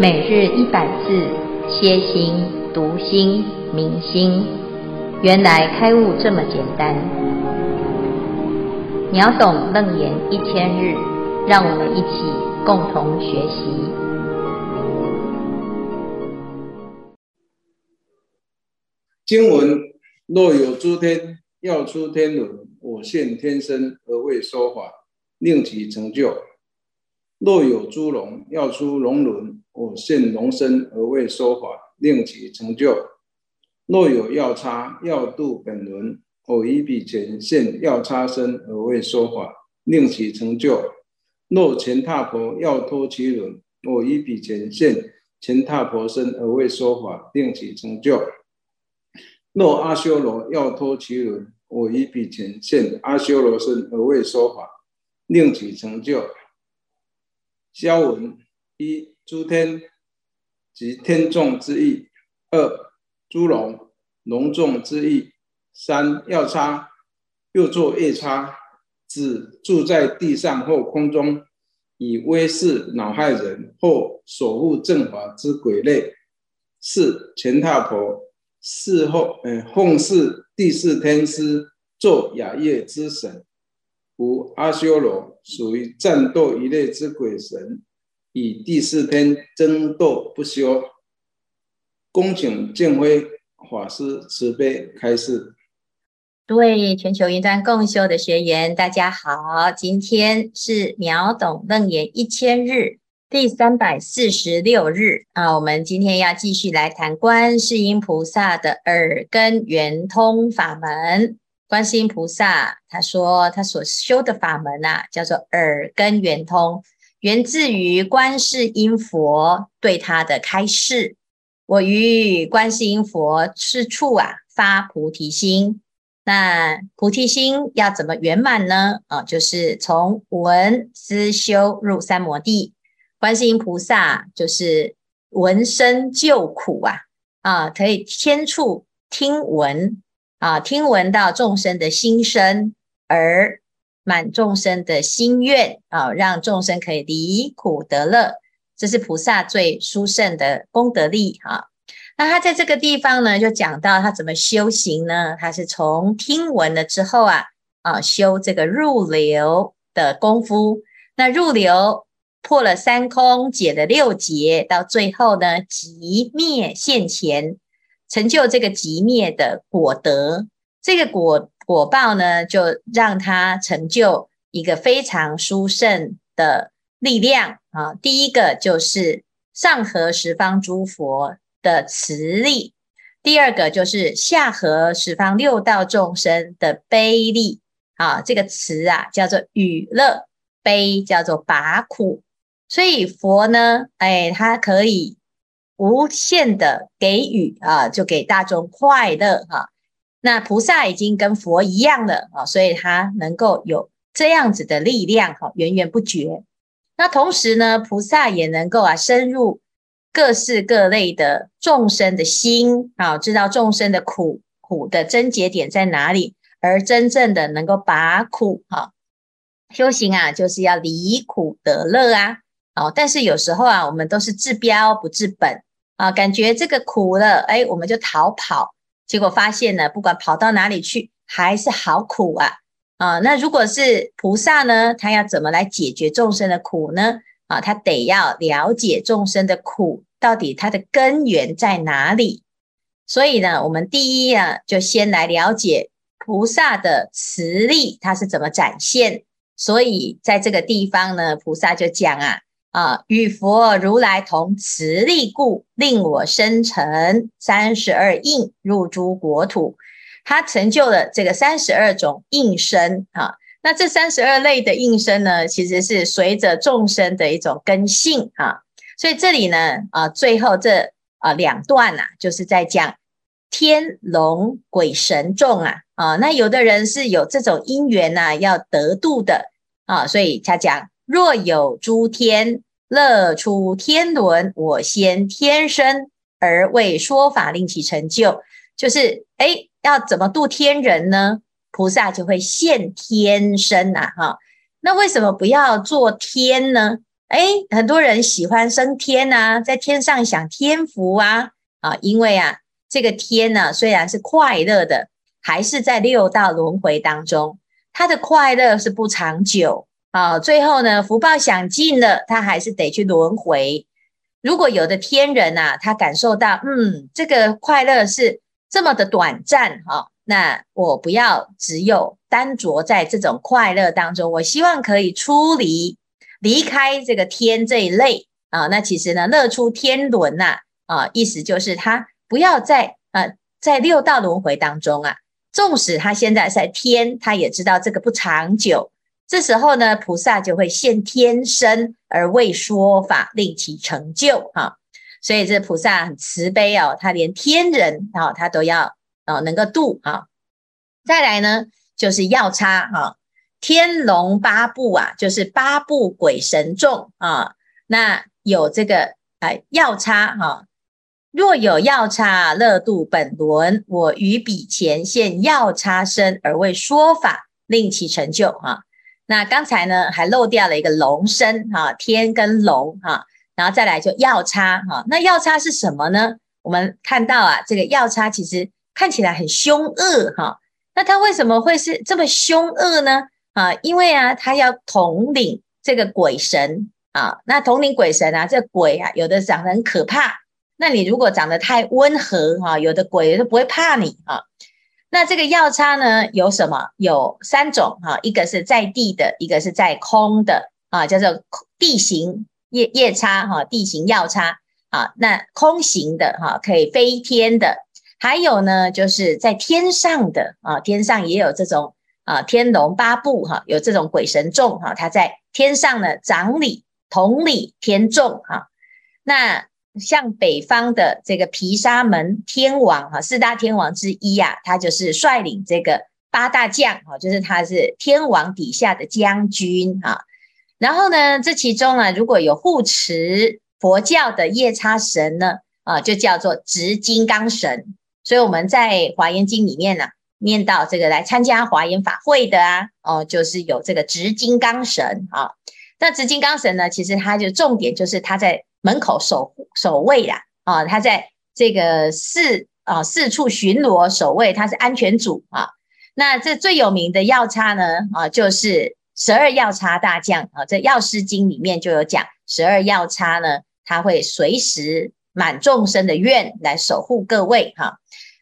每日一百字，歇心、读心、明心，原来开悟这么简单。秒懂楞严一千日，让我们一起共同学习。经文：若有诸天要出天轮，我现天身而为说法，令其成就。若有诸龙要出龙轮，我现龙身而为说法，令其成就；若有要叉要度本轮，我于彼前现药叉身而为说法，令其成就；若乾闥婆要脱其轮，我于彼前现乾闥婆身而为说法，令其成就；若阿修罗要脱其轮，我于彼前现阿修罗身而为说法，令其成就。消文一诸天及天众之意；二诸龙龙众之意；三要叉又作夜叉，指住在地上或空中，以威势恼害人或守护正法之鬼类；四乾闥婆侍后，呃，奉事第四天师，作雅乐之神。五阿修罗属于战斗一类之鬼神，以第四天争斗不休。恭请见辉法师慈悲开示。各位全球云端共修的学员，大家好，今天是秒懂楞严一千日第三百四十六日啊，我们今天要继续来谈观世音菩萨的耳根圆通法门。观世音菩萨他说，他所修的法门啊，叫做耳根圆通，源自于观世音佛对他的开示。我于观世音佛是处啊，发菩提心。那菩提心要怎么圆满呢？啊，就是从闻思修入三摩地。观世音菩萨就是闻声救苦啊，啊，可以天处听闻。啊，听闻到众生的心声，而满众生的心愿啊，让众生可以离苦得乐，这是菩萨最殊胜的功德力啊。那他在这个地方呢，就讲到他怎么修行呢？他是从听闻了之后啊，啊，修这个入流的功夫。那入流破了三空，解了六结，到最后呢，即灭现前。成就这个极灭的果德，这个果果报呢，就让他成就一个非常殊胜的力量啊。第一个就是上合十方诸佛的慈力，第二个就是下合十方六道众生的悲力啊。这个慈啊叫做与乐，悲叫做拔苦，所以佛呢，哎，他可以。无限的给予啊，就给大众快乐哈。那菩萨已经跟佛一样了啊，所以他能够有这样子的力量哈，源源不绝。那同时呢，菩萨也能够啊深入各式各类的众生的心啊，知道众生的苦苦的症结点在哪里，而真正的能够拔苦哈。修行啊，就是要离苦得乐啊。哦，但是有时候啊，我们都是治标不治本。啊，感觉这个苦了，哎，我们就逃跑，结果发现呢，不管跑到哪里去，还是好苦啊！啊，那如果是菩萨呢，他要怎么来解决众生的苦呢？啊，他得要了解众生的苦到底它的根源在哪里。所以呢，我们第一啊，就先来了解菩萨的慈力，它是怎么展现。所以在这个地方呢，菩萨就讲啊。啊，与佛如来同慈力故，令我生成三十二应入诸国土。他成就了这个三十二种应身啊。那这三十二类的应身呢，其实是随着众生的一种根性啊。所以这里呢，啊，最后这啊两段呐、啊，就是在讲天龙鬼神众啊啊。那有的人是有这种因缘呐、啊，要得度的啊，所以他讲。若有诸天乐出天伦，我现天身而为说法，令其成就。就是诶，要怎么度天人呢？菩萨就会现天身呐，哈。那为什么不要做天呢？哎，很多人喜欢升天啊，在天上享天福啊，啊，因为啊，这个天呢，虽然是快乐的，还是在六道轮回当中，他的快乐是不长久啊。最后呢，福报享尽了，他还是得去轮回。如果有的天人呐、啊，他感受到，嗯，这个快乐是这么的短暂哈、那我不要只有单着在这种快乐当中，我希望可以出离。离开这个天这一类啊，那其实呢，乐出天伦呐啊，意思就是他不要在呃在六道轮回当中啊，纵使他现在在天，他也知道这个不长久。这时候呢，菩萨就会现天身而为说法，令其成就啊。所以这菩萨很慈悲哦，他连天人啊，他都要啊能够度啊。再来呢，就是药叉哈。天龙八部啊，就是八部鬼神众啊。那有这个呃药叉哈，若有药叉乐度本轮，我于彼前现药叉身而为说法，令其成就哈。那刚才呢还漏掉了一个龙身哈，天跟龙哈，然后再来就药叉哈。那药叉是什么呢？我们看到啊，这个药叉其实看起来很凶恶哈。那它为什么会是这么凶恶呢？啊，因为啊，他要统领这个鬼神啊，那统领鬼神啊，这鬼啊，有的长得很可怕，那你如果长得太温和哈，有的鬼都不会怕你啊。那这个药叉呢，有什么？有三种哈，一个是在地的，一个是在空的啊，叫做地形夜夜叉哈，地行药叉啊。那空行的哈，可以飞天的，还有呢，就是在天上的啊，天上也有这种。啊，天龙八部哈，有这种鬼神众哈，他在天上呢，掌理统理天众哈。那像北方的这个毗沙门天王哈，四大天王之一呀，他就是率领这个八大将哈，就是他是天王底下的将军哈。然后呢，这其中啊，如果有护持佛教的夜叉神呢，啊，就叫做执金刚神。所以我们在华严经里面呢。念到这个来参加华严法会的啊，哦，就是有这个执金刚神啊。那紫金刚神呢，其实他就重点就是他在门口守守卫呀，啊，他在这个四啊四处巡逻守卫，他是安全组啊。那这最有名的药叉呢，啊，就是十二药叉大将啊。在药师经里面就有讲，十二药叉呢，他会随时满众生的愿来守护各位哈。啊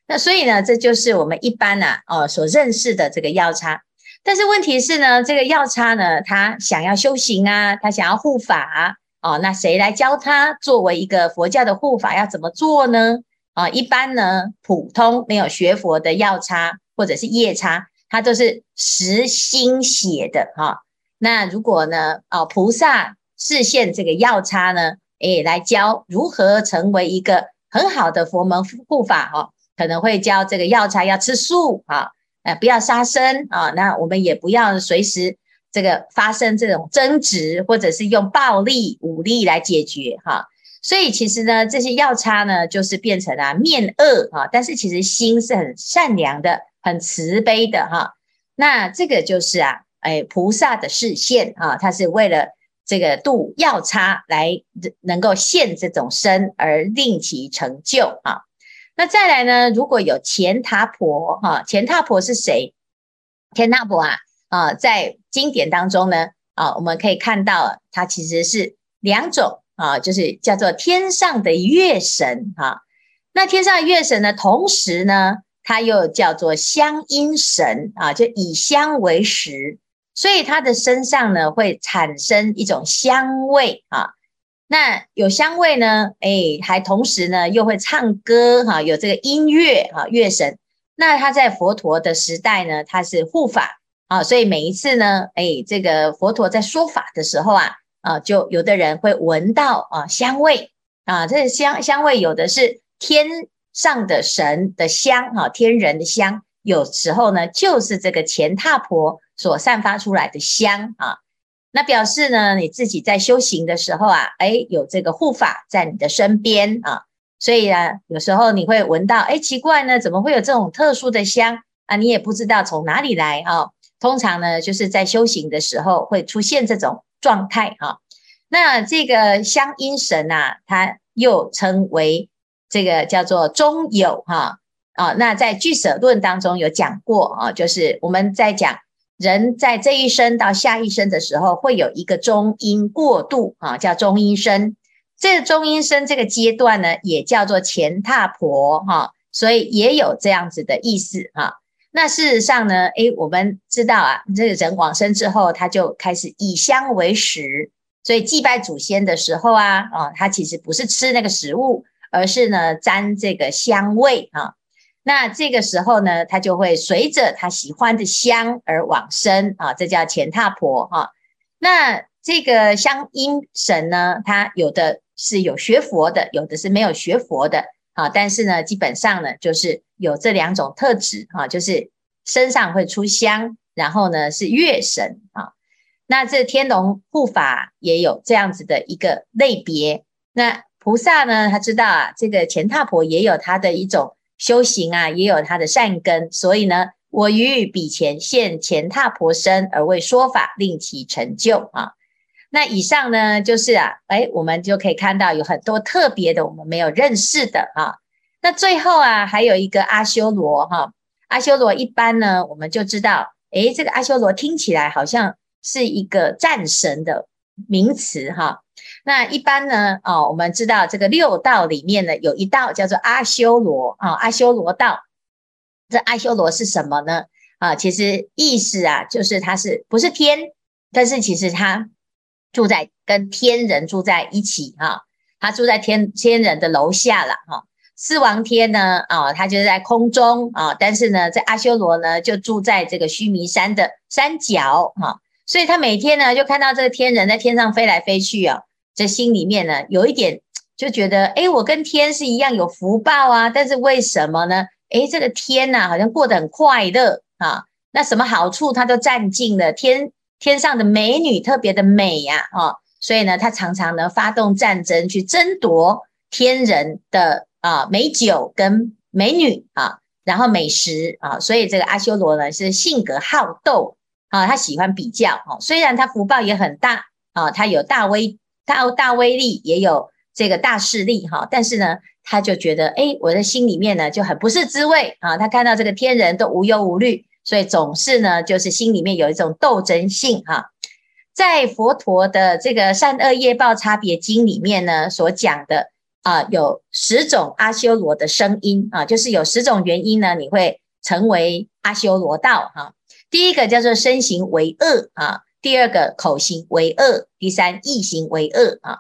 那所以呢，这就是我们一般呢、啊，哦，所认识的这个药叉。但是问题是呢，这个药叉呢，他想要修行啊，他想要护法啊，哦，那谁来教他？作为一个佛教的护法要怎么做呢？啊、一般呢，普通没有学佛的药叉或者是夜叉，他都是实心写的哈、那如果呢，哦，菩萨示现这个药叉呢，诶，来教如何成为一个很好的佛门护法。哦可能会教这个药叉要吃素啊，呃，不要杀生啊。那我们也不要随时这个发生这种争执，或者是用暴力武力来解决哈。所以其实呢，这些药叉呢，就是变成了面恶啊，但是其实心是很善良的，很慈悲的哈。那这个就是啊，哎，菩萨的示现啊，他是为了这个度药差来能够现这种身而令其成就啊。那再来呢？如果有乾塔婆哈，乾塔婆是谁？乾塔婆啊啊，在经典当中呢啊，我们可以看到，它其实是两种啊，就是叫做天上的月神哈。那天上的月神呢，同时呢，它又叫做香音神啊，就以香为食，所以它的身上呢会产生一种香味啊。那有香味呢，诶，还同时呢又会唱歌哈，有这个音乐哈，乐神。那他在佛陀的时代呢，他是护法啊，所以每一次呢，诶，这个佛陀在说法的时候啊，啊，就有的人会闻到啊香味啊，这香香味有的是天上的神的香哈，天人的香，有时候呢就是这个乾闥婆所散发出来的香啊。那表示呢，你自己在修行的时候啊，哎，有这个护法在你的身边啊，所以啊，有时候你会闻到，哎，奇怪呢，怎么会有这种特殊的香啊？你也不知道从哪里来啊。通常呢，就是在修行的时候会出现这种状态哈。那这个香音神啊，它又称为这个叫做中有哈啊。那在俱舍论当中有讲过啊，就是我们在讲人在这一生到下一生的时候，会有一个中阴过渡啊，叫中阴身。这个中阴身这个阶段呢，也叫做前踏婆哈，所以也有这样子的意思哈。那事实上呢，诶，我们知道啊，这个人往生之后，他就开始以香为食，所以祭拜祖先的时候啊，啊，他其实不是吃那个食物，而是呢沾这个香味啊。那这个时候呢，他就会随着他喜欢的香而往生啊，这叫前踏婆哈。那这个香音神呢，他有的。是有学佛的，有的是没有学佛的，啊，但是呢，基本上呢，就是有这两种特质，哈，就是身上会出香，然后呢是月神，啊，那这天龙护法也有这样子的一个类别。那菩萨呢，他知道啊，这个前踏婆也有他的一种修行啊，也有他的善根，所以呢，我于彼前现前踏婆身而为说法，令其成就啊。那以上呢，就是啊，哎，我们就可以看到有很多特别的，我们没有认识的啊。那最后啊，还有一个阿修罗哈，阿修罗一般呢，我们就知道，哎，这个阿修罗听起来好像是一个战神的名词哈。那一般呢，哦，我们知道这个六道里面呢，有一道叫做阿修罗啊，阿修罗道。这阿修罗是什么呢？啊，其实意思啊，就是它是不是天，但是其实它。住在跟天人住在一起哈，他住在天天人的楼下了哈。四王天呢啊，他就在空中啊，但是呢，在阿修罗呢就住在这个须弥山的山脚哈，所以他每天呢就看到这个天人在天上飞来飞去啊，这心里面呢有一点就觉得，诶，我跟天是一样有福报啊，但是为什么呢？诶，这个天呐，好像过得很快乐啊，那什么好处他都占尽了天。天上的美女特别的美呀，哦，所以呢，他常常呢发动战争去争夺天人的啊美酒跟美女啊，然后美食啊，所以这个阿修罗呢是性格好斗啊，他喜欢比较啊，虽然他福报也很大啊，他有大威大大威力，也有这个大势力哈，但是呢，他就觉得诶，我的心里面呢就很不是滋味啊，他看到这个天人都无忧无虑。所以总是呢，就是心里面有一种斗争性哈。在佛陀的这个善恶业报差别经里面呢，所讲的啊，有十种阿修罗的声音啊，就是有十种原因呢，你会成为阿修罗道哈。第一个叫做身行为恶啊，第二个口行为恶，第三意行为恶啊。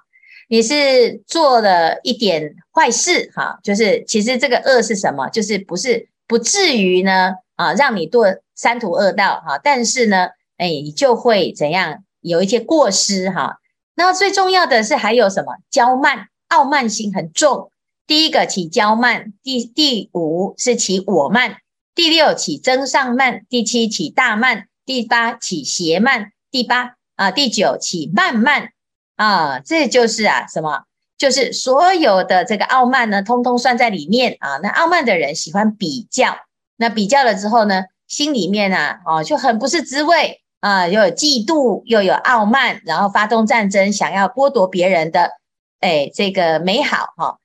你是做了一点坏事哈，就是其实这个恶是什么？就是不是不至于呢？啊，让你堕三途恶道哈，但是呢，哎，你就会怎样？有一些过失哈。那最重要的是还有什么？骄慢、傲慢心很重。第一个起骄慢，第第五是起我慢，第六起增上慢，第七起大慢，第八起邪慢，第八啊，第九起慢慢啊，这就是啊什么？就是所有的这个傲慢呢，通通算在里面啊。那傲慢的人喜欢比较。那比较了之后呢，心里面啊，哦，就很不是滋味啊，又有嫉妒，又有傲慢，然后发动战争，想要剥夺别人的，哎，这个美好哈。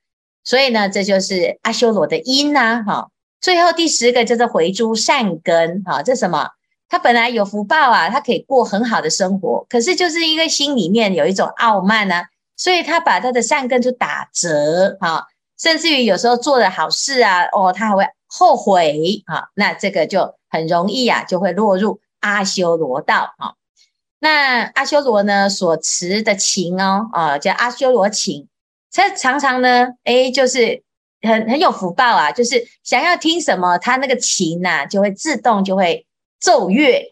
所以呢，这就是阿修罗的因呐，哈。最后第十个叫做回诸善根，哈，这什么？他本来有福报啊，他可以过很好的生活，可是就是因为心里面有一种傲慢呢，所以他把他的善根就打折，哈，甚至于有时候做的好事啊，哦，他还会。后悔啊，那这个就很容易啊，就会落入阿修罗道啊。那阿修罗呢，所持的琴哦，啊，叫阿修罗琴，他常常呢，哎，就是很很有福报啊，就是想要听什么，他那个琴呐、就会自动就会奏乐。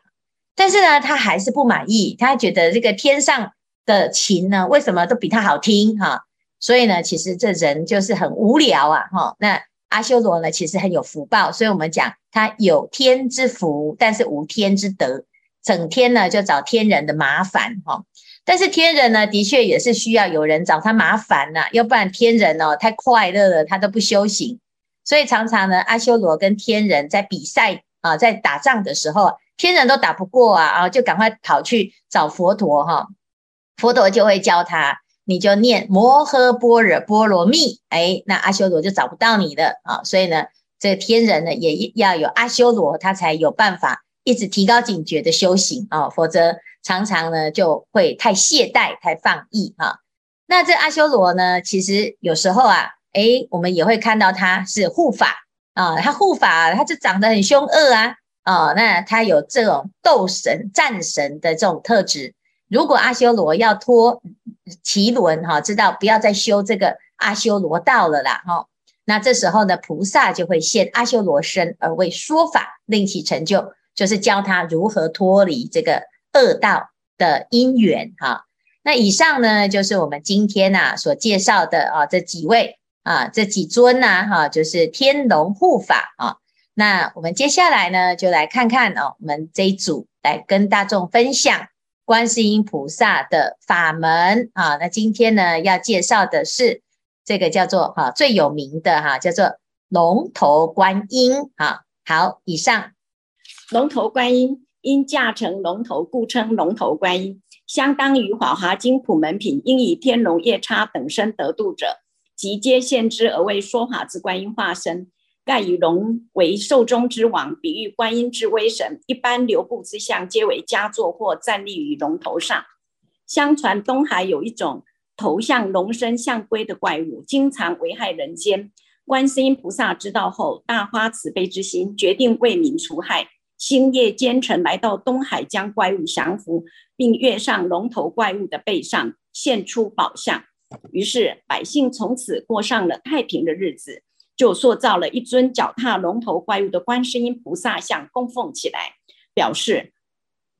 但是呢，他还是不满意，他觉得这个天上的琴呢，为什么都比他好听哈？所以呢，其实这人就是很无聊啊，哈，那。阿修罗呢，其实很有福报，所以我们讲他有天之福，但是无天之德，整天呢就找天人的麻烦哈。但是天人呢，的确也是需要有人找他麻烦呐，要不然天人哦太快乐了，他都不修行。所以常常呢，阿修罗跟天人在比赛啊，在打仗的时候，天人都打不过啊，啊，就赶快跑去找佛陀哈。佛陀就会教他，你就念摩诃般若波罗蜜，哎，那阿修罗就找不到你的啊。所以呢，这天人呢也要有阿修罗，他才有办法一直提高警觉的修行啊，否则常常呢就会太懈怠、太放逸啊。那这阿修罗呢，其实有时候啊，哎，我们也会看到他是护法啊，他护法，他就长得很凶恶啊，啊，那他有这种斗神、战神的这种特质。如果阿修罗要脱奇轮哈，知道不要再修这个阿修罗道了啦哈，那这时候呢，菩萨就会现阿修罗身而为说法，令其成就，就是教他如何脱离这个恶道的因缘哈。那以上呢，就是我们今天呐所介绍的啊这几位啊这几尊呐哈，就是天龙护法啊。那我们接下来呢，就来看看哦，我们这一组来跟大众分享。观世音菩萨的法门啊，那今天呢要介绍的是这个叫做哈最有名的哈叫做龙头观音啊。好，以上龙头观音因驾乘龙头，故称龙头观音，相当于《法华经》普门品，应以天龙夜叉等身得度者，即皆现之而为说法之观音化身。盖以龙为寿终之王，比喻观音之威神。一般流布之相，皆为跏坐或站立于龙头上。相传东海有一种头像龙身象龟的怪物，经常危害人间。观世音菩萨知道后，大发慈悲之心，决定为民除害，星夜兼程来到东海，将怪物降服，并跃上龙头怪物的背上，献出宝相。于是百姓从此过上了太平的日子。就塑造了一尊脚踏龙头怪物的观世音菩萨像，供奉起来，表示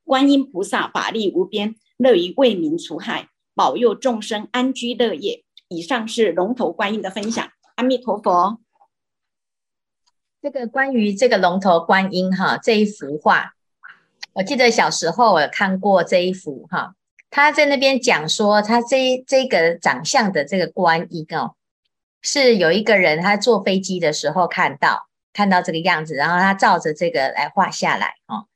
观音菩萨法力无边，乐于为民除害，保佑众生安居乐业。以上是龙头观音的分享。阿弥陀佛。这个关于这个龙头观音哈，这一幅画，我记得小时候我看过这一幅哈，他在那边讲说，他这这个长相的这个观音哦。是有一个人，他坐飞机的时候看到看到这个样子，然后他照着这个来画下来哦。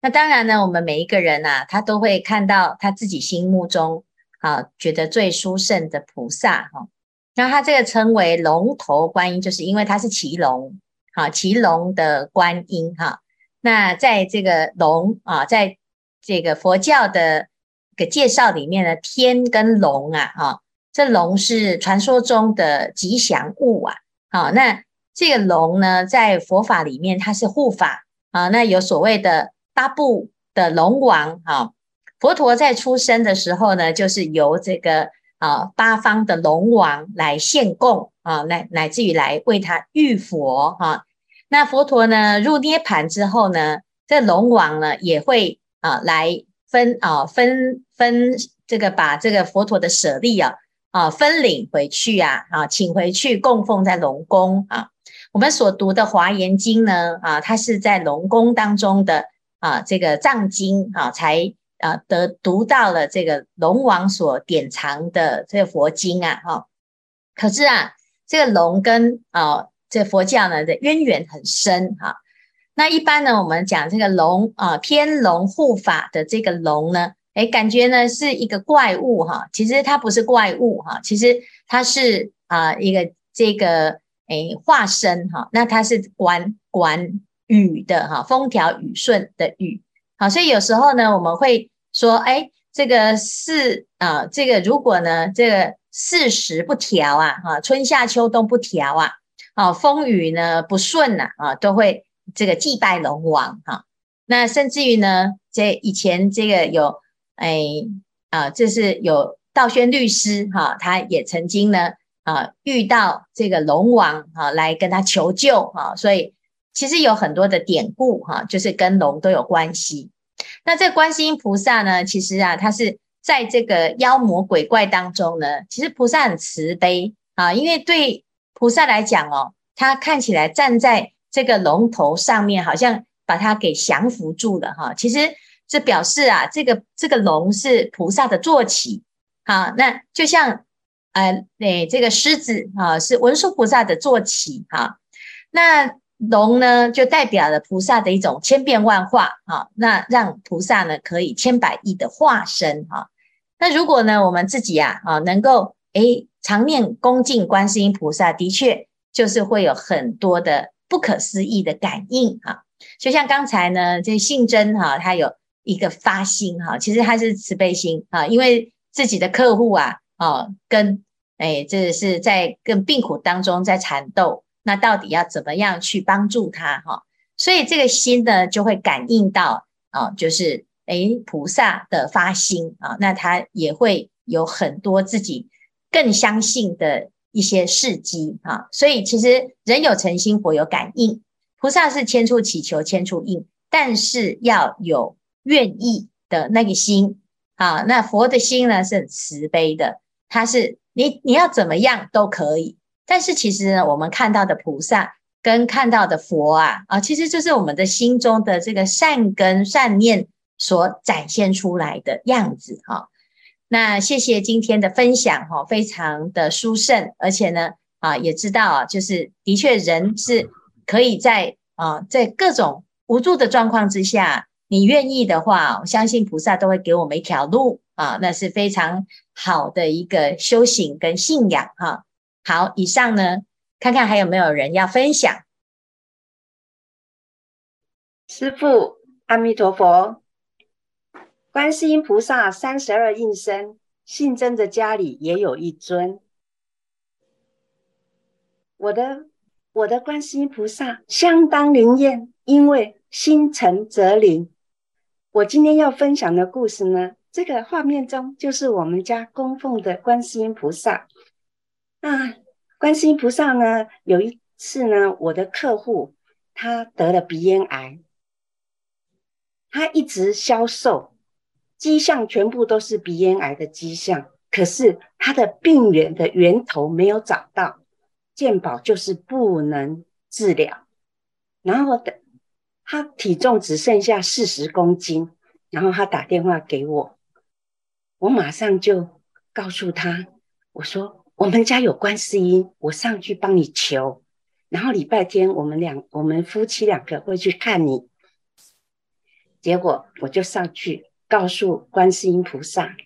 那当然呢，我们每一个人呐，他都会看到他自己心目中啊觉得最殊胜的菩萨哈。那他这个称为龙头观音，就是因为他是骑龙，好骑龙的观音哈。那在这个龙啊，在这个佛教的个介绍里面呢，天跟龙啊，哈。这龙是传说中的吉祥物啊，好，那这个龙呢，在佛法里面它是护法啊，那有所谓的八部的龙王啊，佛陀在出生的时候呢，就是由这个啊八方的龙王来献供啊，乃乃至于来为他浴佛哈，那佛陀呢入涅槃之后呢，这龙王呢也会啊来分啊分分这个把这个佛陀的舍利啊。啊，分领回去啊，啊，请回去供奉在龙宫啊。我们所读的《华严经》呢，啊，它是在龙宫当中的啊，这个藏经啊，才啊得读到了这个龙王所典藏的这个佛经啊，哈。可是啊，这个龙跟啊这佛教呢的渊源很深哈。那一般呢，我们讲这个龙啊，天龙护法的这个龙呢。哎，感觉呢是一个怪物哈，其实它不是怪物哈，其实它是啊、一个这个哎化身哈，那它是管管雨的哈，风调雨顺的雨，好，所以有时候呢我们会说，哎，这个四啊，这个如果呢这个四时不调啊，哈，春夏秋冬不调啊，啊，风雨呢不顺呐，啊，都会这个祭拜龙王哈，那甚至于呢，这以前这个有。哎啊，这是有道宣律师哈，他也曾经呢啊遇到这个龙王哈来跟他求救哈，所以其实有很多的典故哈，就是跟龙都有关系。那这观世音菩萨呢，其实啊，他是在这个妖魔鬼怪当中呢，其实菩萨很慈悲啊，因为对菩萨来讲哦，他看起来站在这个龙头上面，好像把他给降服住了哈，其实。这表示啊，这个这个龙是菩萨的坐骑，好，那就像呃，那这个狮子啊，是文殊菩萨的坐骑，哈，那龙呢，就代表了菩萨的一种千变万化，啊，那让菩萨呢可以千百亿的化身，哈，那如果呢，我们自己啊啊能够诶常念恭敬观世音菩萨，的确就是会有很多的不可思议的感应啊。就像刚才呢，这信真哈，他有一个发心哈，其实他是慈悲心啊，因为自己的客户啊，哦，跟诶这是在跟病苦当中在缠斗，那到底要怎么样去帮助他哈？所以这个心呢，就会感应到啊，就是诶菩萨的发心啊，那他也会有很多自己更相信的一些事迹啊。所以其实人有诚心，佛有感应。菩萨是千处祈求千处应，但是要有愿意的那个心啊。那佛的心呢是很慈悲的，他是你你要怎么样都可以。但是其实呢，我们看到的菩萨跟看到的佛啊啊，其实就是我们的心中的这个善根善念所展现出来的样子哈。那谢谢今天的分享哈，非常的殊胜，而且呢啊也知道啊，就是的确人是。可以在啊，在各种无助的状况之下，你愿意的话，我相信菩萨都会给我们一条路啊，那是非常好的一个修行跟信仰哈。好，以上呢，看看还有没有人要分享。师父，阿弥陀佛，观世音菩萨三十二应身，信真的家里也有一尊，我的。我的观世音菩萨相当灵验，因为心诚则灵。我今天要分享的故事呢，这个画面中就是我们家供奉的观世音菩萨。啊，观世音菩萨呢，有一次呢，我的客户他得了鼻咽癌，他一直消瘦，迹象全部都是鼻咽癌的迹象，可是他的病源的源头没有找到。健保就是不能治疗，然后的他体重只剩下四十公斤，然后他打电话给我，我马上就告诉他，我说我们家有观世音，我上去帮你求，然后礼拜天我们两我们夫妻两个会去看你，结果我就上去告诉观世音菩萨，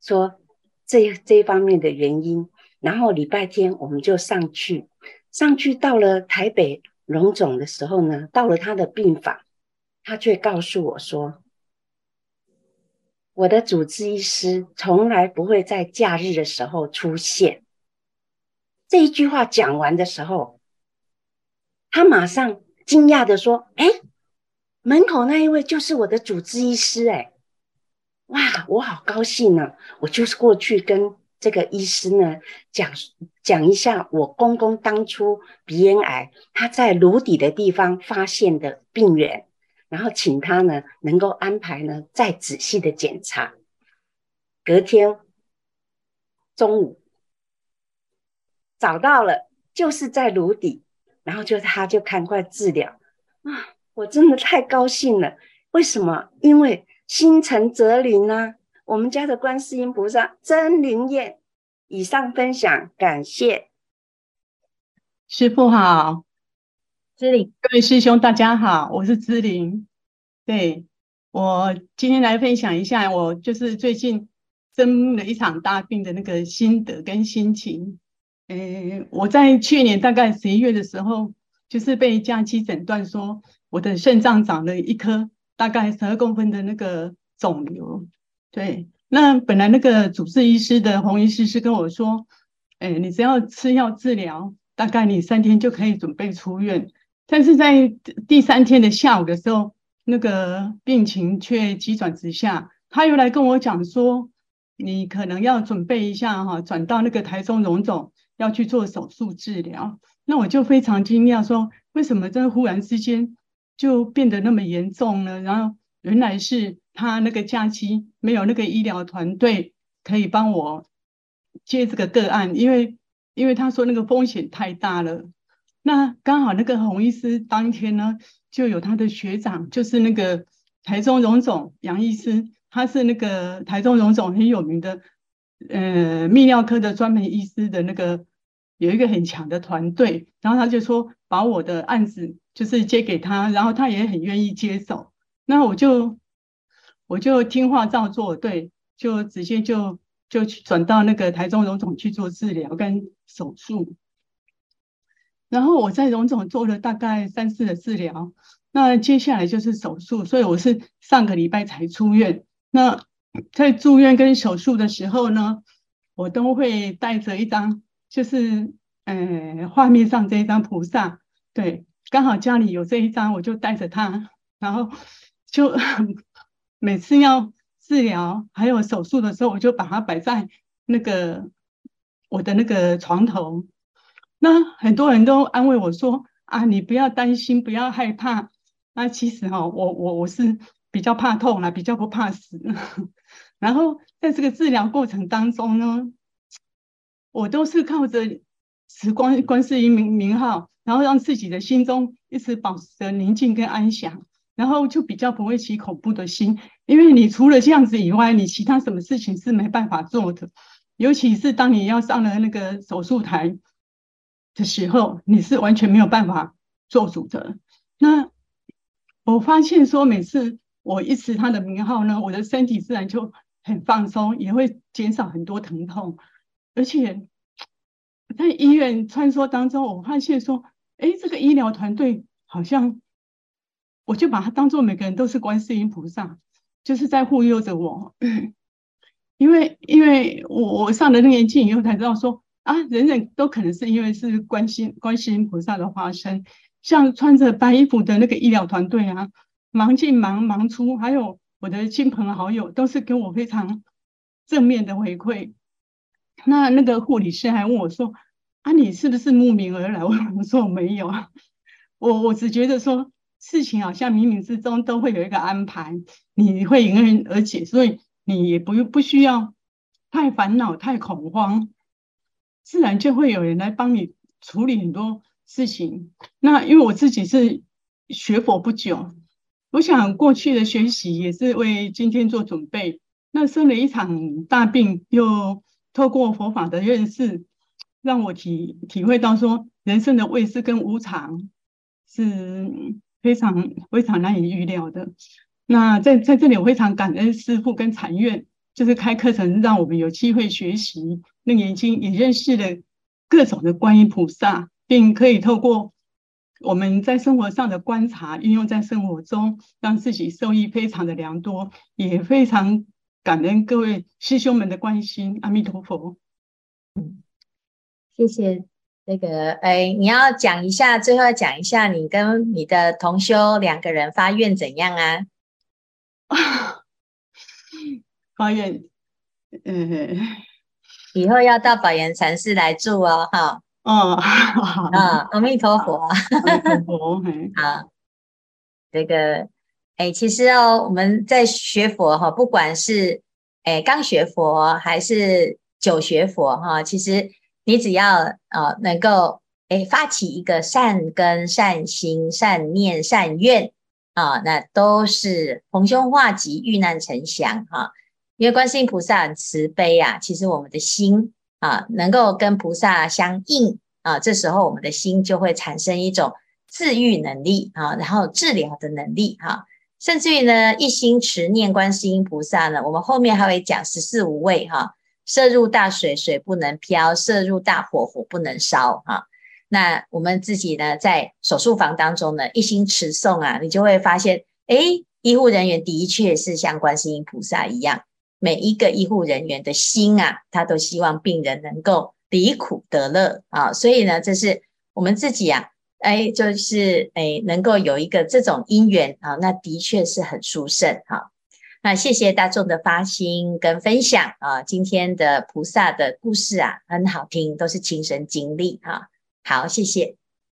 说这这方面的原因。然后礼拜天我们就上去，上去到了台北荣总的时候呢，到了他的病房，他却告诉我说：“我的主治医师从来不会在假日的时候出现。”这一句话讲完的时候，他马上惊讶地说：“哎，门口那一位就是我的主治医师哎！哇，我好高兴呢！我就是过去跟。”这个医师呢，讲讲一下我公公当初鼻咽癌，他在颅底的地方发现的病源，然后请他呢能够安排呢再仔细的检查。隔天中午找到了，就是在颅底，然后就他就赶快治疗啊！我真的太高兴了，为什么？因为心诚则灵啊。我们家的观世音菩萨真灵验。以上分享，感谢师父好，姿玲，各位师兄大家好，我是姿玲。对，我今天来分享一下，我就是最近生了一场大病的那个心得跟心情。诶，我在去年大概十一月的时候，就是被假期诊断说我的肾脏长了一颗大概十二公分的那个肿瘤。对，那本来那个主治医师的洪医师是跟我说，哎，你只要吃药治疗，大概你三天就可以准备出院。但是在第三天的下午的时候，那个病情却急转直下，他又来跟我讲说，你可能要准备一下哈，转到那个台中荣总要去做手术治疗。那我就非常惊讶，说为什么这忽然之间就变得那么严重呢？然后原来是。他那个假期没有那个医疗团队可以帮我接这个个案，因为因为他说那个风险太大了。那刚好那个洪医师当天呢，就有他的学长，就是那个台中荣总杨医师，他是那个台中荣总很有名的呃泌尿科的专门医师的那个有一个很强的团队，然后他就说把我的案子就是接给他，然后他也很愿意接手，那我就。我就听话照做，对，就直接就就去转到那个台中荣总去做治疗跟手术。然后我在荣总做了大概三次的治疗，那接下来就是手术，所以我是上个礼拜才出院。那在住院跟手术的时候呢，我都会带着一张，就是呃画面上这一张菩萨，对，刚好家里有这一张，我就带着它，然后就 每次要治疗还有手术的时候，我就把它摆在那个我的那个床头。那很多人都安慰我说：“啊，你不要担心，不要害怕。”那其实哈，我我我是比较怕痛啦，比较不怕死。然后在这个治疗过程当中呢，我都是靠着持观观世音名名号，然后让自己的心中一直保持着宁静跟安详，然后就比较不会起恐怖的心。因为你除了这样子以外，你其他什么事情是没办法做的，尤其是当你要上了那个手术台。的时候，你是完全没有办法做主的。那我发现说，每次我一持他的名号呢，我的身体自然就很放松，也会减少很多疼痛。而且在医院穿梭当中，我发现说，哎，这个医疗团队好像，我就把他当做每个人都是观世音菩萨，就是在护佑着我。因为，因为我我上了那个年纪以后才知道说。啊，人人都可能是因为是观世观世音菩萨的化身，像穿着白衣服的那个医疗团队啊，忙进忙忙出，还有我的亲朋好友都是给我非常正面的回馈。那那个护理师还问我说：“啊，你是不是慕名而来？”我说：“我没有啊，我我只觉得说事情好像冥冥之中都会有一个安排，你会迎刃而解，所以你也不不需要太烦恼、太恐慌。”自然就会有人来帮你处理很多事情。那因为我自己是学佛不久，我想过去的学习也是为今天做准备。那生了一场大病，又透过佛法的认识，让我体体会到说，人生的未知跟无常是非常非常难以预料的。那在在这里，我非常感恩师父跟禅院。就是开课程，让我们有机会学习，那眼睛也认识了各种的观音菩萨，并可以透过我们在生活上的观察，运用在生活中，让自己受益非常的良多，也非常感恩各位师兄们的关心。阿弥陀佛。嗯，谢谢那个，哎，你要讲一下，最后要讲一下，你跟你的同修两个人发愿怎样啊？发愿，嗯，以后要到宝岩禅寺来住哦，哈，哦，好，啊，阿弥陀佛，阿弥陀佛，好，这个，哎，其实哦，我们在学佛哈，不管是哎刚学佛还是久学佛哈，其实你只要呃能够哎发起一个善根、善心、善念、善愿啊，那都是逢凶化吉、遇难成祥哈。因为观世音菩萨很慈悲啊，其实我们的心啊，能够跟菩萨相应啊，这时候我们的心就会产生一种自愈能力啊，然后治疗的能力哈、甚至于呢，一心持念观世音菩萨呢，我们后面还会讲十四无畏哈，摄入大水，水不能漂；摄入大火，火不能烧哈、啊。那我们自己呢，在手术房当中呢，一心持诵啊，你就会发现，哎，医护人员的确是像观世音菩萨一样。每一个医护人员的心啊，他都希望病人能够离苦得乐啊，所以呢，这是我们自己啊，哎，就是哎，能够有一个这种因缘啊，那的确是很殊胜哈。那谢谢大众的发心跟分享啊，今天的菩萨的故事啊，很好听，都是亲身经历哈。好，谢谢。